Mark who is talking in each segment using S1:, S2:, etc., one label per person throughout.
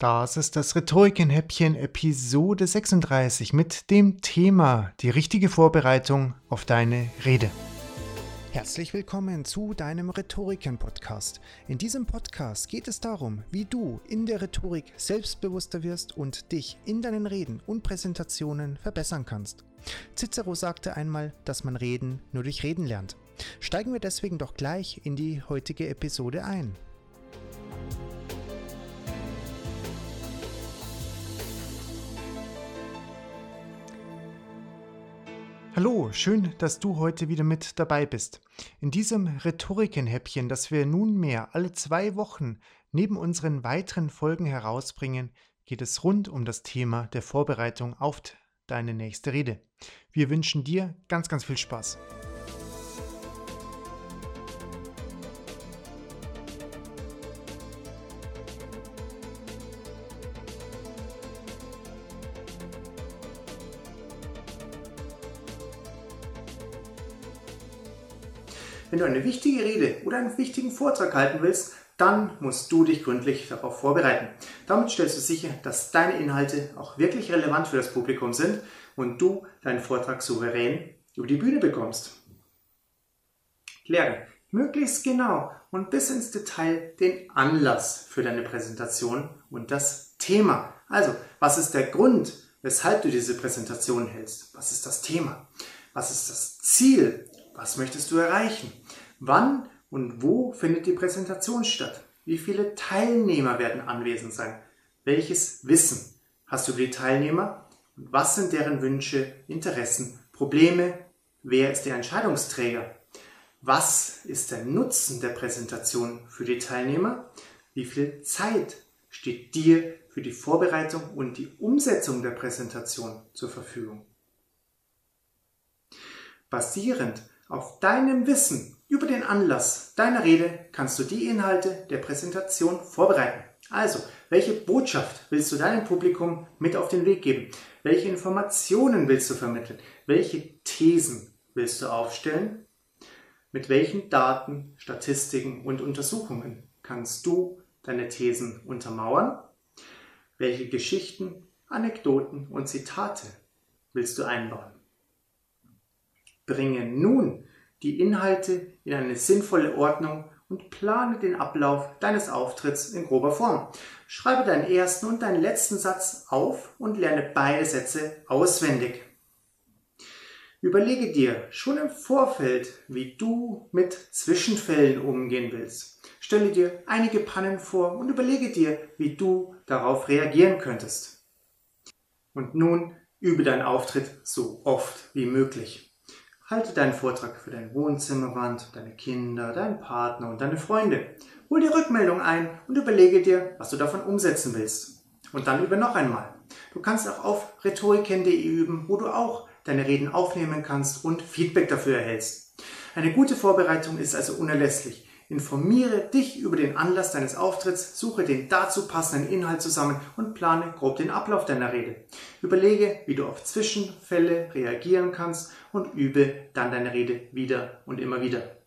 S1: Das ist das Rhetorikenhäppchen Episode 36 mit dem Thema die richtige Vorbereitung auf deine Rede. Herzlich willkommen zu deinem Rhetoriken-Podcast. In diesem Podcast geht es darum, wie du in der Rhetorik selbstbewusster wirst und dich in deinen Reden und Präsentationen verbessern kannst. Cicero sagte einmal, dass man Reden nur durch Reden lernt. Steigen wir deswegen doch gleich in die heutige Episode ein. Hallo, schön, dass du heute wieder mit dabei bist. In diesem Rhetorikenhäppchen, das wir nunmehr alle zwei Wochen neben unseren weiteren Folgen herausbringen, geht es rund um das Thema der Vorbereitung auf deine nächste Rede. Wir wünschen dir ganz, ganz viel Spaß.
S2: Wenn du eine wichtige Rede oder einen wichtigen Vortrag halten willst, dann musst du dich gründlich darauf vorbereiten. Damit stellst du sicher, dass deine Inhalte auch wirklich relevant für das Publikum sind und du deinen Vortrag souverän über die Bühne bekommst. Kläre möglichst genau und bis ins Detail den Anlass für deine Präsentation und das Thema. Also, was ist der Grund, weshalb du diese Präsentation hältst? Was ist das Thema? Was ist das Ziel? Was möchtest du erreichen? Wann und wo findet die Präsentation statt? Wie viele Teilnehmer werden anwesend sein? Welches Wissen hast du über die Teilnehmer? Und was sind deren Wünsche, Interessen, Probleme? Wer ist der Entscheidungsträger? Was ist der Nutzen der Präsentation für die Teilnehmer? Wie viel Zeit steht dir für die Vorbereitung und die Umsetzung der Präsentation zur Verfügung? Basierend auf deinem Wissen über den Anlass deiner Rede kannst du die Inhalte der Präsentation vorbereiten. Also, welche Botschaft willst du deinem Publikum mit auf den Weg geben? Welche Informationen willst du vermitteln? Welche Thesen willst du aufstellen? Mit welchen Daten, Statistiken und Untersuchungen kannst du deine Thesen untermauern? Welche Geschichten, Anekdoten und Zitate willst du einbauen? Bringe nun die Inhalte in eine sinnvolle Ordnung und plane den Ablauf deines Auftritts in grober Form. Schreibe deinen ersten und deinen letzten Satz auf und lerne beide Sätze auswendig. Überlege dir schon im Vorfeld, wie du mit Zwischenfällen umgehen willst. Stelle dir einige Pannen vor und überlege dir, wie du darauf reagieren könntest. Und nun übe deinen Auftritt so oft wie möglich. Halte deinen Vortrag für deine Wohnzimmerwand, deine Kinder, deinen Partner und deine Freunde. Hol die Rückmeldung ein und überlege dir, was du davon umsetzen willst. Und dann übe noch einmal. Du kannst auch auf rhetoriken.de üben, wo du auch deine Reden aufnehmen kannst und Feedback dafür erhältst. Eine gute Vorbereitung ist also unerlässlich. Informiere dich über den Anlass deines Auftritts, suche den dazu passenden Inhalt zusammen und plane grob den Ablauf deiner Rede. Überlege, wie du auf Zwischenfälle reagieren kannst und übe dann deine Rede wieder und immer wieder.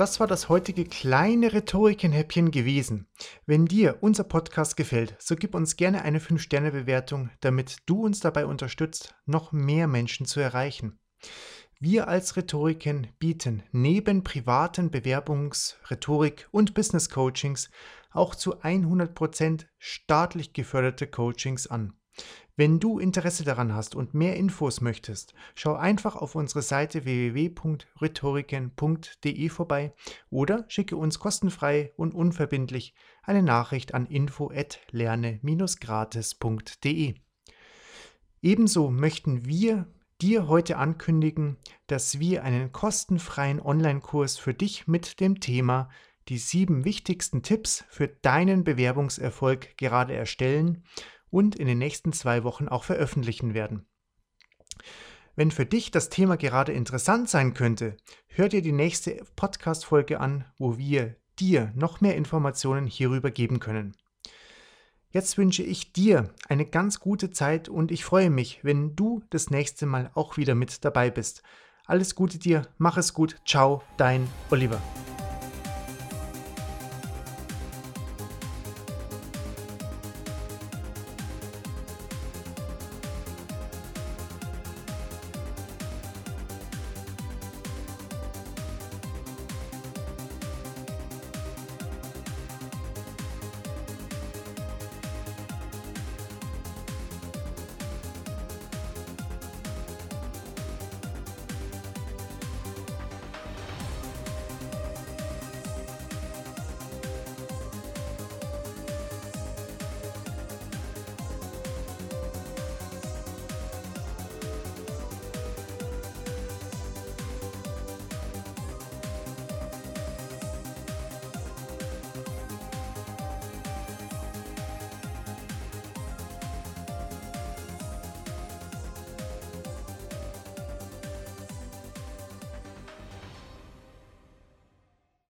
S1: Das war das heutige kleine Rhetorikenhäppchen gewesen. Wenn dir unser Podcast gefällt, so gib uns gerne eine 5-Sterne-Bewertung, damit du uns dabei unterstützt, noch mehr Menschen zu erreichen. Wir als Rhetoriken bieten neben privaten Bewerbungs-, Rhetorik- und Business-Coachings auch zu 100% staatlich geförderte Coachings an. Wenn du Interesse daran hast und mehr Infos möchtest, schau einfach auf unsere Seite www.rhetoriken.de vorbei oder schicke uns kostenfrei und unverbindlich eine Nachricht an info@lerne-gratis.de. Ebenso möchten wir dir heute ankündigen, dass wir einen kostenfreien Online-Kurs für dich mit dem Thema die sieben wichtigsten Tipps für deinen Bewerbungserfolg gerade erstellen und in den nächsten zwei Wochen auch veröffentlichen werden. Wenn für dich das Thema gerade interessant sein könnte, hör dir die nächste Podcast-Folge an, wo wir dir noch mehr Informationen hierüber geben können. Jetzt wünsche ich dir eine ganz gute Zeit und ich freue mich, wenn du das nächste Mal auch wieder mit dabei bist. Alles Gute dir, mach es gut, ciao, dein Oliver.